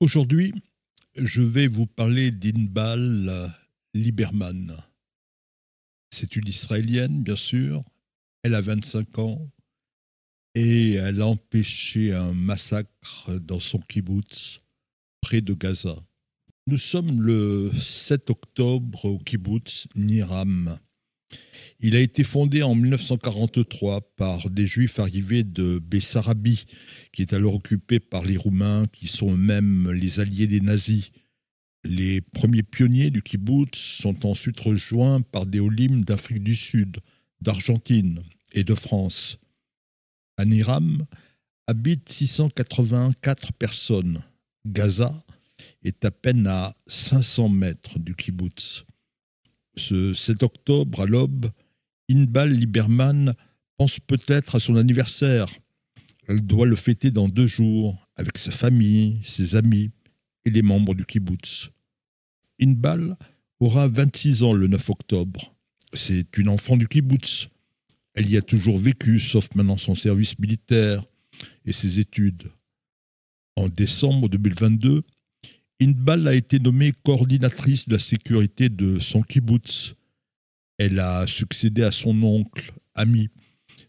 Aujourd'hui, je vais vous parler d'Inbal Lieberman. C'est une Israélienne, bien sûr. Elle a 25 ans et elle a empêché un massacre dans son kibbutz près de Gaza. Nous sommes le 7 octobre au kibbutz Niram. Il a été fondé en 1943 par des juifs arrivés de Bessarabie, qui est alors occupé par les Roumains, qui sont eux-mêmes les alliés des nazis. Les premiers pionniers du kibbutz sont ensuite rejoints par des Olim d'Afrique du Sud, d'Argentine et de France. À Niram habitent 684 personnes. Gaza est à peine à 500 mètres du kibbutz. Ce 7 octobre, à l'aube, Inbal Lieberman pense peut-être à son anniversaire. Elle doit le fêter dans deux jours avec sa famille, ses amis et les membres du kibbutz. Inbal aura 26 ans le 9 octobre. C'est une enfant du kibbutz. Elle y a toujours vécu, sauf maintenant son service militaire et ses études. En décembre 2022, Inbal a été nommée coordinatrice de la sécurité de son kibbutz. Elle a succédé à son oncle, ami.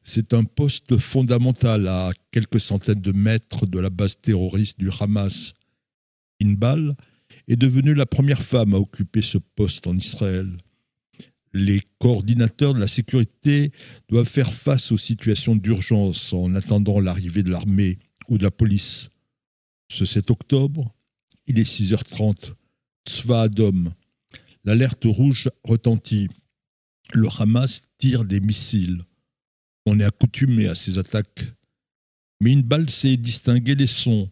C'est un poste fondamental à quelques centaines de mètres de la base terroriste du Hamas. Inbal est devenue la première femme à occuper ce poste en Israël. Les coordinateurs de la sécurité doivent faire face aux situations d'urgence en attendant l'arrivée de l'armée ou de la police. Ce 7 octobre, il est 6h30. Tzva Adom. L'alerte rouge retentit. Le Hamas tire des missiles. On est accoutumé à ces attaques. Mais une balle sait distinguer les sons.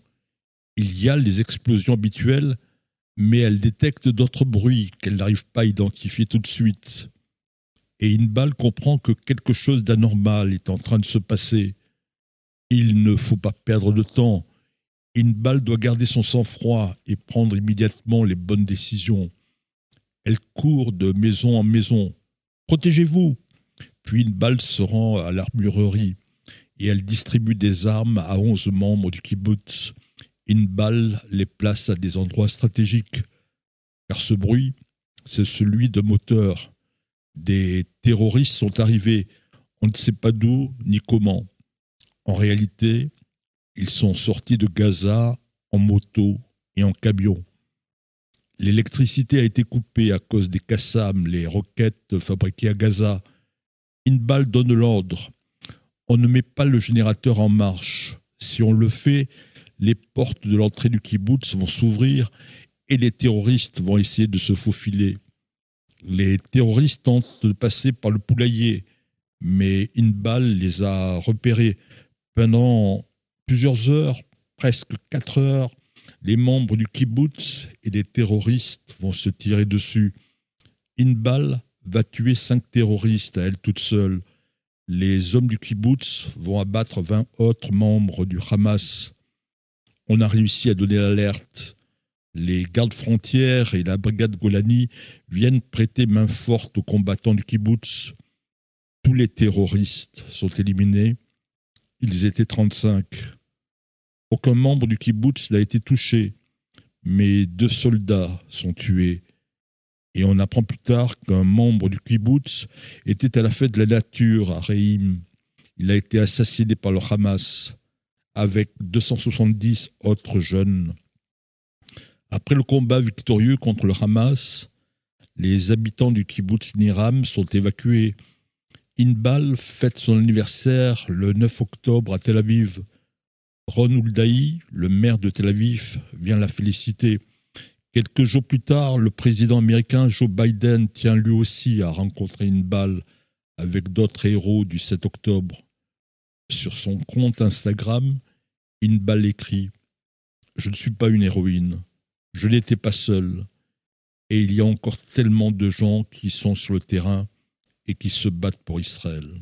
Il y a les explosions habituelles, mais elle détecte d'autres bruits qu'elle n'arrive pas à identifier tout de suite. Et une balle comprend que quelque chose d'anormal est en train de se passer. Il ne faut pas perdre de temps. Inbal doit garder son sang-froid et prendre immédiatement les bonnes décisions. Elle court de maison en maison. Protégez-vous Puis Inbal se rend à l'armurerie et elle distribue des armes à onze membres du kibbutz. Inbal les place à des endroits stratégiques, car ce bruit, c'est celui de moteurs. Des terroristes sont arrivés, on ne sait pas d'où ni comment. En réalité, ils sont sortis de Gaza en moto et en camion. L'électricité a été coupée à cause des Kassam, les roquettes fabriquées à Gaza. Inbal donne l'ordre. On ne met pas le générateur en marche. Si on le fait, les portes de l'entrée du kibbutz vont s'ouvrir et les terroristes vont essayer de se faufiler. Les terroristes tentent de passer par le poulailler, mais Inbal les a repérés. Pendant plusieurs heures, presque quatre heures, les membres du kibbutz et des terroristes vont se tirer dessus. Inbal va tuer cinq terroristes à elle toute seule. Les hommes du kibbutz vont abattre 20 autres membres du Hamas. On a réussi à donner l'alerte. Les gardes frontières et la brigade Golani viennent prêter main forte aux combattants du kibbutz. Tous les terroristes sont éliminés. Ils étaient 35. Aucun membre du kibbutz n'a été touché, mais deux soldats sont tués. Et on apprend plus tard qu'un membre du kibbutz était à la fête de la nature à Reim. Il a été assassiné par le Hamas avec 270 autres jeunes. Après le combat victorieux contre le Hamas, les habitants du kibbutz Niram sont évacués. Inbal fête son anniversaire le 9 octobre à Tel Aviv. Ron Uldaï, le maire de Tel Aviv, vient la féliciter. Quelques jours plus tard, le président américain Joe Biden tient lui aussi à rencontrer une balle avec d'autres héros du 7 octobre. Sur son compte Instagram, Inbal écrit Je ne suis pas une héroïne, je n'étais pas seul, et il y a encore tellement de gens qui sont sur le terrain et qui se battent pour. Israël